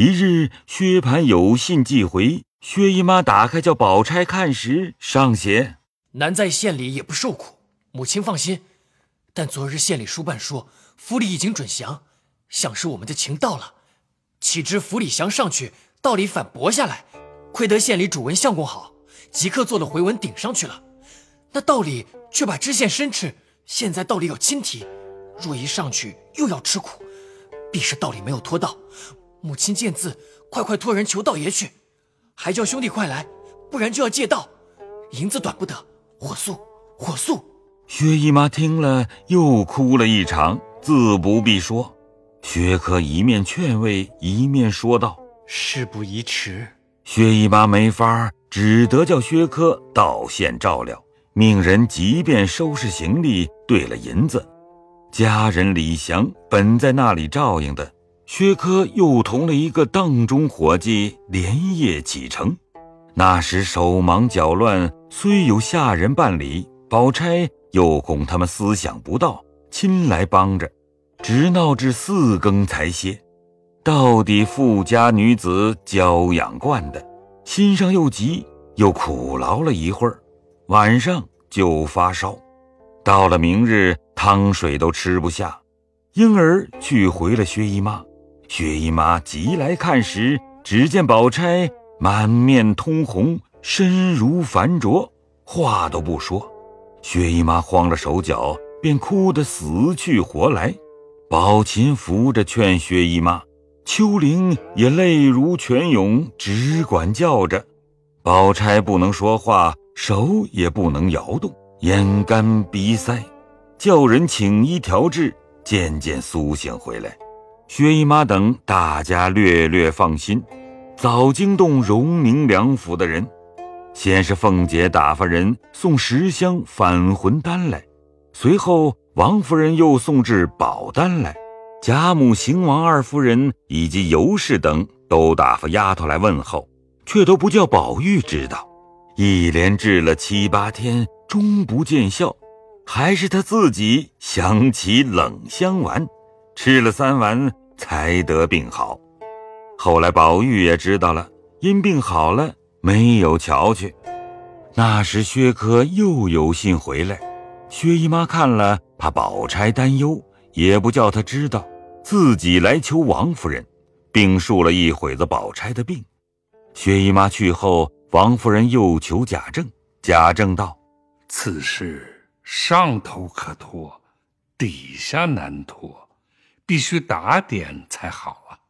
一日，薛蟠有信寄回，薛姨妈打开叫宝钗看时，上写：“难在县里也不受苦，母亲放心。但昨日县里书办说，府里已经准降，想是我们的情到了。岂知府里降上去，道理反驳下来。亏得县里主文相公好，即刻做了回文顶上去了。那道理却把知县申斥，现在道理有亲提，若一上去又要吃苦，必是道理没有托到。”母亲见字，快快托人求道爷去，还叫兄弟快来，不然就要借道，银子短不得，火速，火速！薛姨妈听了，又哭了一场，自不必说。薛科一面劝慰，一面说道：“事不宜迟。”薛姨妈没法，只得叫薛科到县照料，命人即便收拾行李，兑了银子。家人李祥本在那里照应的。薛科又同了一个邓中伙计连夜启程，那时手忙脚乱，虽有下人办理，宝钗又恐他们思想不到，亲来帮着，直闹至四更才歇。到底富家女子娇养惯的，心上又急，又苦劳了一会儿，晚上就发烧，到了明日汤水都吃不下，因而去回了薛姨妈。薛姨妈急来看时，只见宝钗满面通红，身如凡灼，话都不说。薛姨妈慌了手脚，便哭得死去活来。宝琴扶着劝薛姨妈，秋玲也泪如泉涌，只管叫着。宝钗不能说话，手也不能摇动，眼干鼻塞，叫人请医调治，渐渐苏醒回来。薛姨妈等大家略略放心，早惊动荣宁两府的人。先是凤姐打发人送十箱返魂丹来，随后王夫人又送至宝丹来。贾母、邢王二夫人以及尤氏等都打发丫头来问候，却都不叫宝玉知道。一连治了七八天，终不见效，还是他自己想起冷香丸，吃了三丸。才得病好，后来宝玉也知道了，因病好了，没有瞧去。那时薛科又有信回来，薛姨妈看了，怕宝钗担忧，也不叫她知道，自己来求王夫人，并述了一会子宝钗的病。薛姨妈去后，王夫人又求贾政，贾政道：“此事上头可托，底下难托。”必须打点才好啊！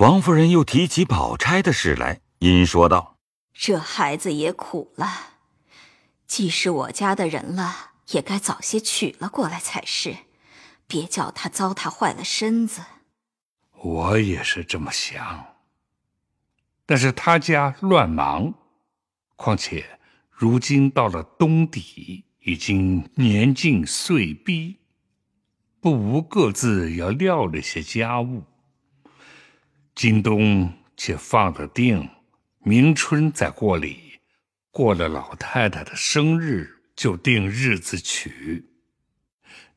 王夫人又提起宝钗的事来，因说道：“这孩子也苦了，既是我家的人了，也该早些娶了过来才是，别叫他糟蹋坏了身子。”我也是这么想，但是他家乱忙，况且如今到了冬底，已经年近岁逼。不无各自要料理些家务。今冬且放了定，明春再过礼，过了老太太的生日就定日子娶。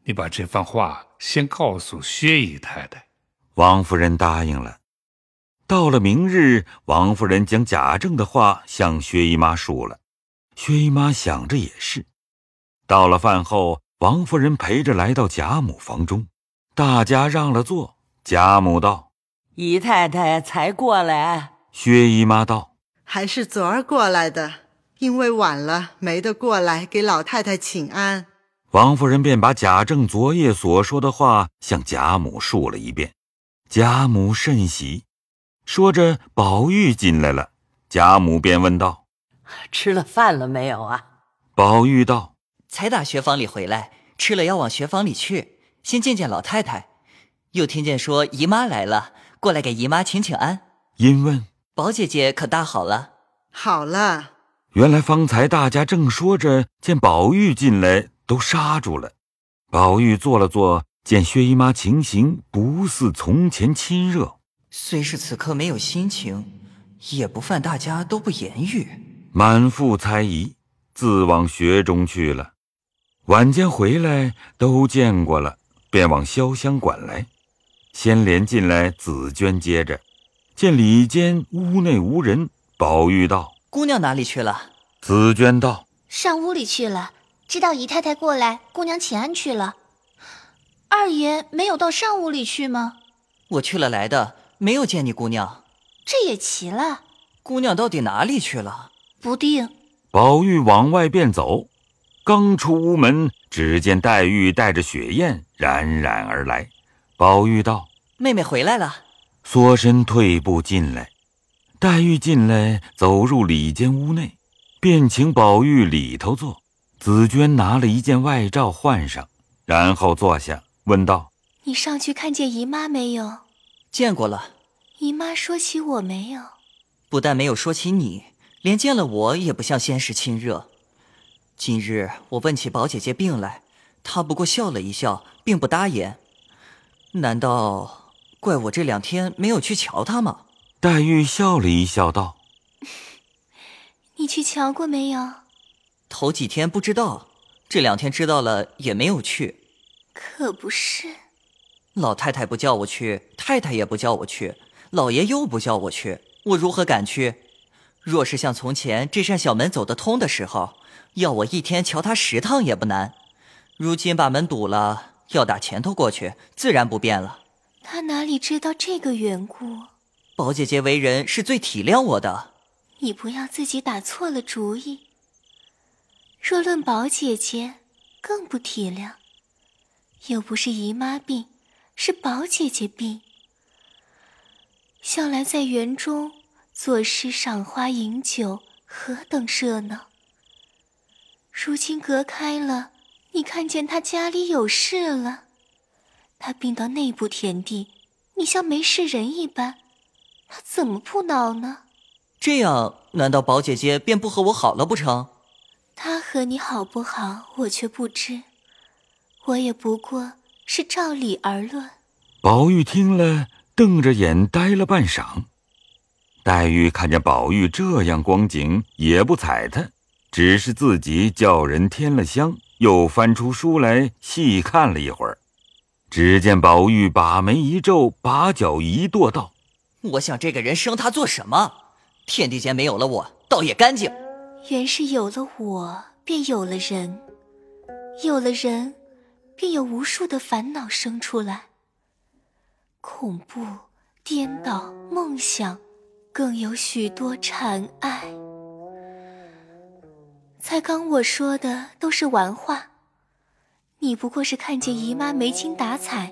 你把这番话先告诉薛姨太太。王夫人答应了。到了明日，王夫人将贾政的话向薛姨妈说了。薛姨妈想着也是。到了饭后。王夫人陪着来到贾母房中，大家让了座。贾母道：“姨太太才过来。”薛姨妈道：“还是昨儿过来的，因为晚了，没得过来给老太太请安。”王夫人便把贾政昨夜所说的话向贾母述了一遍。贾母甚喜，说着，宝玉进来了，贾母便问道：“吃了饭了没有啊？”宝玉道。才打学房里回来，吃了要往学房里去，先见见老太太。又听见说姨妈来了，过来给姨妈请请安。因问宝姐姐可大好了？好了。原来方才大家正说着，见宝玉进来，都刹住了。宝玉坐了坐，见薛姨妈情形不似从前亲热，虽是此刻没有心情，也不犯大家都不言语，满腹猜疑，自往学中去了。晚间回来都见过了，便往潇湘馆来。先连进来，紫娟接着，见里间屋内无人，宝玉道：“姑娘哪里去了？”紫娟道：“上屋里去了，知道姨太太过来，姑娘请安去了。二爷没有到上屋里去吗？我去了来的，没有见你姑娘。这也奇了，姑娘到底哪里去了？不定。”宝玉往外便走，刚出屋门，只见黛玉带着雪雁冉冉而来。宝玉道：“妹妹回来了。”缩身退步进来。黛玉进来，走入里间屋内，便请宝玉里头坐。紫娟拿了一件外罩换上，然后坐下，问道：“你上去看见姨妈没有？”“见过了。”“姨妈说起我没有？”“不但没有说起你。”连见了我也不像先时亲热。今日我问起宝姐姐病来，她不过笑了一笑，并不答言。难道怪我这两天没有去瞧她吗？黛玉笑了一笑，道：“ 你去瞧过没有？头几天不知道，这两天知道了也没有去。可不是，老太太不叫我去，太太也不叫我去，老爷又不叫我去，我如何敢去？”若是像从前这扇小门走得通的时候，要我一天瞧他十趟也不难。如今把门堵了，要打前头过去，自然不便了。他哪里知道这个缘故？宝姐姐为人是最体谅我的。你不要自己打错了主意。若论宝姐姐，更不体谅。又不是姨妈病，是宝姐姐病。向来在园中。作诗、赏花、饮酒，何等热闹！如今隔开了，你看见他家里有事了，他病到内部田地，你像没事人一般，他怎么不恼呢？这样，难道宝姐姐便不和我好了不成？他和你好不好，我却不知。我也不过是照理而论。宝玉听了，瞪着眼呆了半晌。黛玉看见宝玉这样光景，也不睬他，只是自己叫人添了香，又翻出书来细看了一会儿。只见宝玉把眉一皱，把脚一跺，道：“我想这个人生他做什么？天地间没有了我，倒也干净。原是有了我，便有了人；有了人，便有无数的烦恼生出来，恐怖、颠倒、梦想。”更有许多禅爱。才刚我说的都是玩话，你不过是看见姨妈没精打采，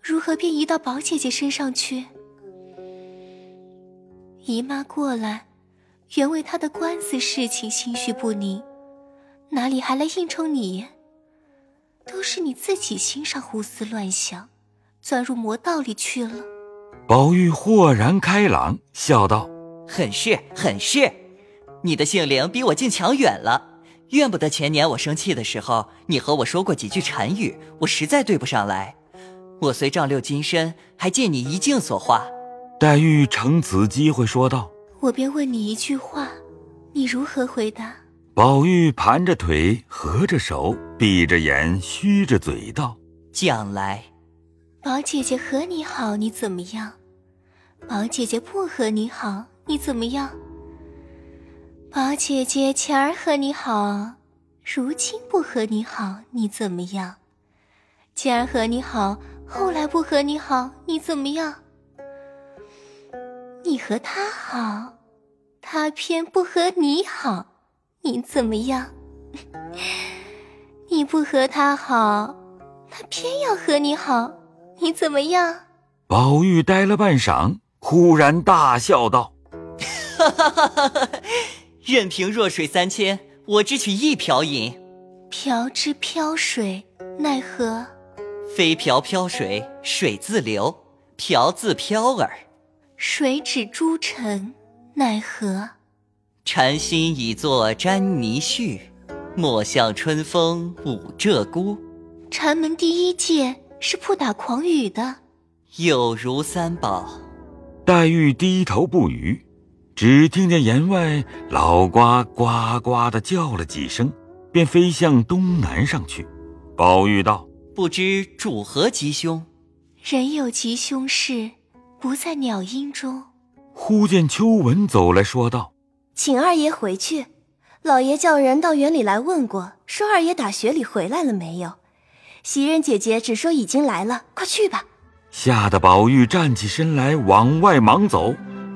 如何便移到宝姐姐身上去？姨妈过来，原为她的官司事情心绪不宁，哪里还来应酬你？都是你自己心上胡思乱想，钻入魔道里去了。宝玉豁然开朗，笑道：“很是，很是，你的性灵比我竟强远了。怨不得前年我生气的时候，你和我说过几句禅语，我实在对不上来。我虽丈六金身，还借你一镜所化。”黛玉乘此机会说道：“我便问你一句话，你如何回答？”宝玉盘着腿，合着手，闭着眼，虚着嘴道：“将来，宝姐姐和你好，你怎么样？”宝姐姐不和你好，你怎么样？宝姐姐前儿和你好，如今不和你好，你怎么样？前儿和你好，后来不和你好，你怎么样？你和他好，他偏不和你好，你怎么样？你不和他好，他偏要和你好，你怎么样？宝玉呆了半晌。忽然大笑道：“哈哈哈哈哈！任凭弱水三千，我只取一瓢饮。瓢之漂水，奈何？非瓢漂水，水自流；瓢自飘耳。水指诸尘，奈何？禅心已作沾泥絮，莫向春风舞鹧鸪。禅门第一戒是不打诳语的，有如三宝。”黛玉低头不语，只听见檐外老瓜呱呱的叫了几声，便飞向东南上去。宝玉道：“不知主何吉凶？人有吉凶事，不在鸟音中。忽见秋文走来说道：“请二爷回去，老爷叫人到园里来问过，说二爷打雪里回来了没有？袭人姐姐只说已经来了，快去吧。”吓得宝玉站起身来往外忙走，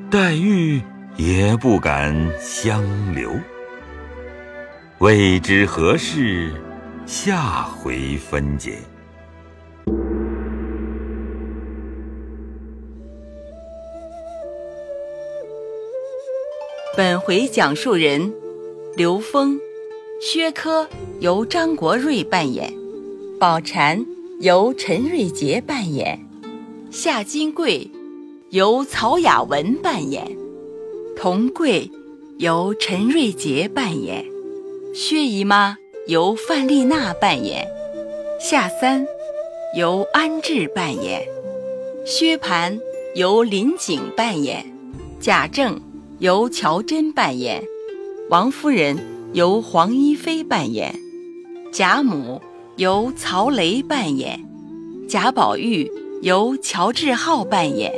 黛玉也不敢相留。未知何事，下回分解。本回讲述人：刘峰、薛科由张国瑞扮演，宝蟾由陈瑞杰扮演，夏金桂由曹雅文扮演，红桂由陈瑞杰扮演，薛姨妈由范丽娜扮演，夏三由安志扮演，薛蟠由林景扮演，贾政。由乔真扮演，王夫人由黄一飞扮演，贾母由曹雷扮演，贾宝玉由乔志浩扮演，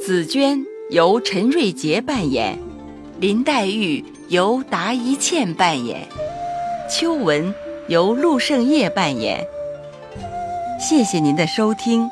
紫娟由陈瑞杰扮演，林黛玉由达一茜扮演，秋文由陆胜业扮演。谢谢您的收听。